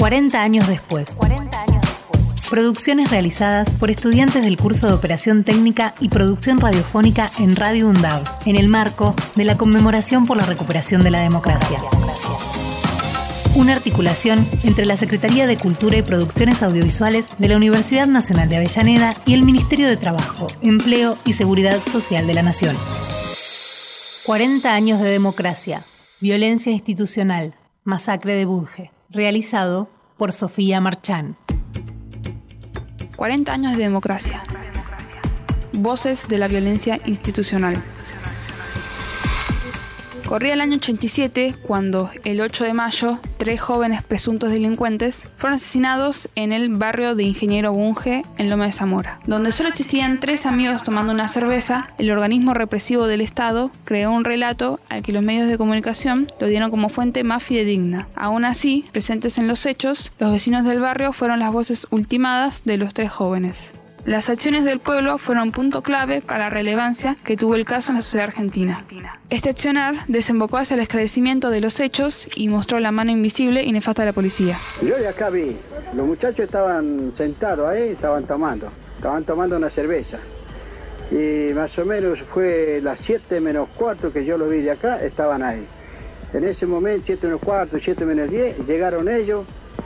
40 años después. 40 años después. Producciones realizadas por estudiantes del curso de Operación Técnica y Producción Radiofónica en Radio UNDAV, en el marco de la conmemoración por la recuperación de la democracia. Una articulación entre la Secretaría de Cultura y Producciones Audiovisuales de la Universidad Nacional de Avellaneda y el Ministerio de Trabajo, Empleo y Seguridad Social de la Nación. 40 años de democracia, violencia institucional, masacre de Budge realizado por Sofía Marchán. 40 años de democracia. Voces de la violencia institucional. Corría el año 87 cuando, el 8 de mayo, tres jóvenes presuntos delincuentes fueron asesinados en el barrio de Ingeniero Bunge, en Loma de Zamora. Donde solo existían tres amigos tomando una cerveza, el organismo represivo del Estado creó un relato al que los medios de comunicación lo dieron como fuente más fidedigna. Aún así, presentes en los hechos, los vecinos del barrio fueron las voces ultimadas de los tres jóvenes. Las acciones del pueblo fueron punto clave para la relevancia que tuvo el caso en la sociedad argentina. Este accionar desembocó hacia el esclarecimiento de los hechos y mostró la mano invisible y nefasta de la policía. Yo de acá vi, los muchachos estaban sentados ahí, estaban tomando, estaban tomando una cerveza. Y más o menos fue las 7 menos 4 que yo los vi de acá, estaban ahí. En ese momento, 7 menos 4, 7 menos 10, llegaron ellos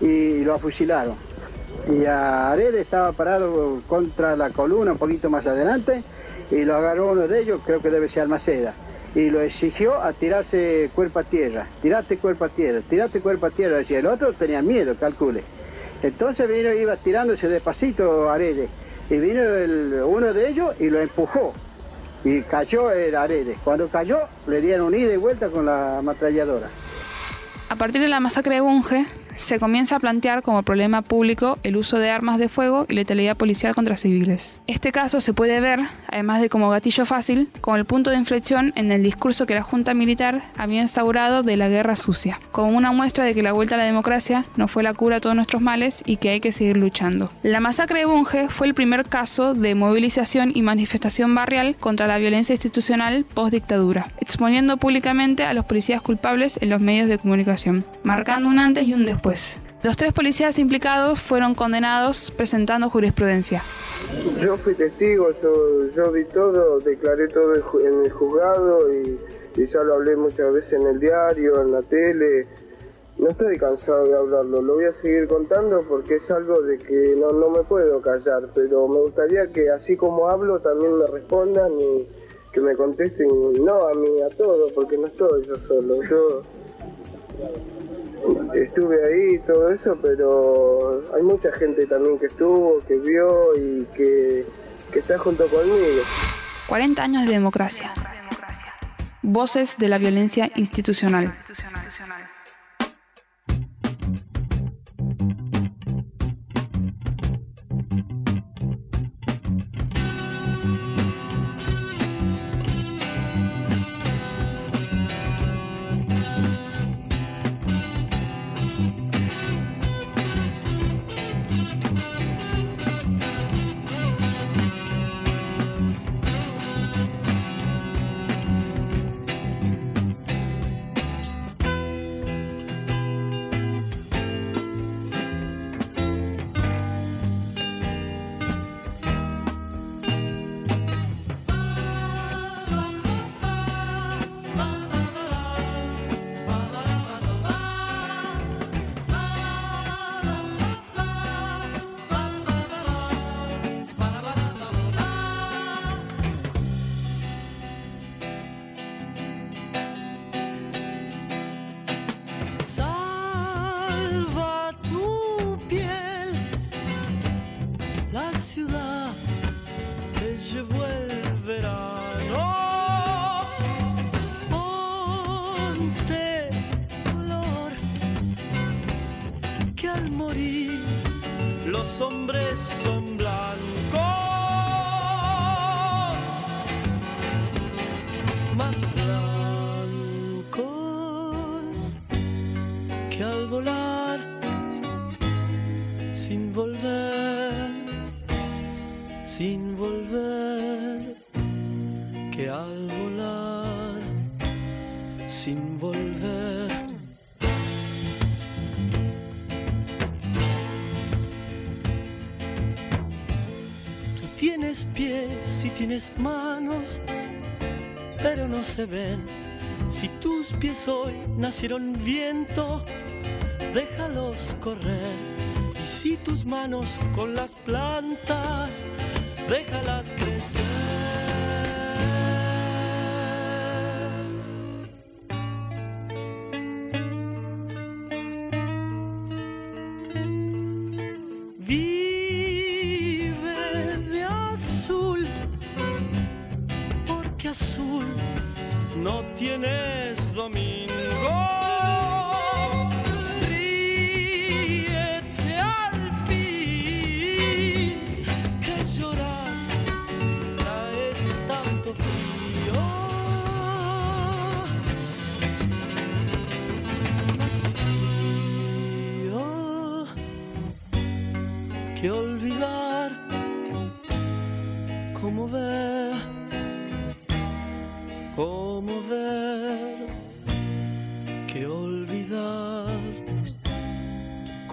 y lo afusilaron y a Arede estaba parado contra la columna un poquito más adelante y lo agarró uno de ellos, creo que debe ser Almaceda, y lo exigió a tirarse cuerpo a tierra, tirate cuerpo a tierra, tirate cuerpo a tierra, decía el otro tenía miedo, calcule. Entonces vino, iba tirándose despacito Arede, y vino uno de ellos y lo empujó, y cayó el Arede. Cuando cayó, le dieron ida y vuelta con la ametralladora. A partir de la masacre de Bunge, se comienza a plantear como problema público el uso de armas de fuego y letalidad policial contra civiles. Este caso se puede ver, además de como gatillo fácil, como el punto de inflexión en el discurso que la Junta Militar había instaurado de la guerra sucia, como una muestra de que la vuelta a la democracia no fue la cura a todos nuestros males y que hay que seguir luchando. La masacre de Bunge fue el primer caso de movilización y manifestación barrial contra la violencia institucional post-dictadura, exponiendo públicamente a los policías culpables en los medios de comunicación, marcando un antes y un después los tres policías implicados fueron condenados presentando jurisprudencia. Yo fui testigo, yo, vi todo, declaré todo en el juzgado y, ya lo hablé muchas veces en el diario, en la tele. No estoy cansado de hablarlo, lo voy a seguir contando porque es algo de que no, no me puedo callar, pero me gustaría que así como hablo también me respondan y que me contesten, no a mí, a todos, porque no estoy yo solo. Yo estuve ahí y todo eso, pero hay mucha gente también que estuvo, que vio y que, que está junto conmigo. 40 años de democracia. Voces de la violencia institucional. que al volar, sin volver, sin volver, que al volar, sin volver. Tú Tienes pies y tienes manos, pero no se ven si tus pies hoy nacieron viento, déjalos correr. Y si tus manos con las plantas, déjalas crecer no tienes dominio.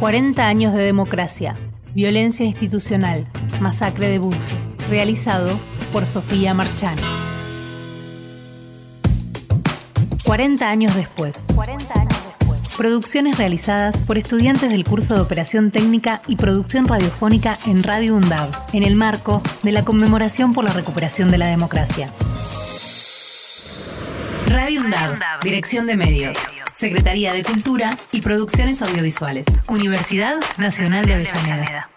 40 años de democracia, violencia institucional, masacre de Burge, realizado por Sofía Marchán. 40 años después. 40 años Producciones realizadas por estudiantes del curso de Operación Técnica y Producción Radiofónica en Radio UNDAV, en el marco de la conmemoración por la recuperación de la democracia. Dirección de Medios, Secretaría de Cultura y Producciones Audiovisuales, Universidad Nacional de Avellaneda.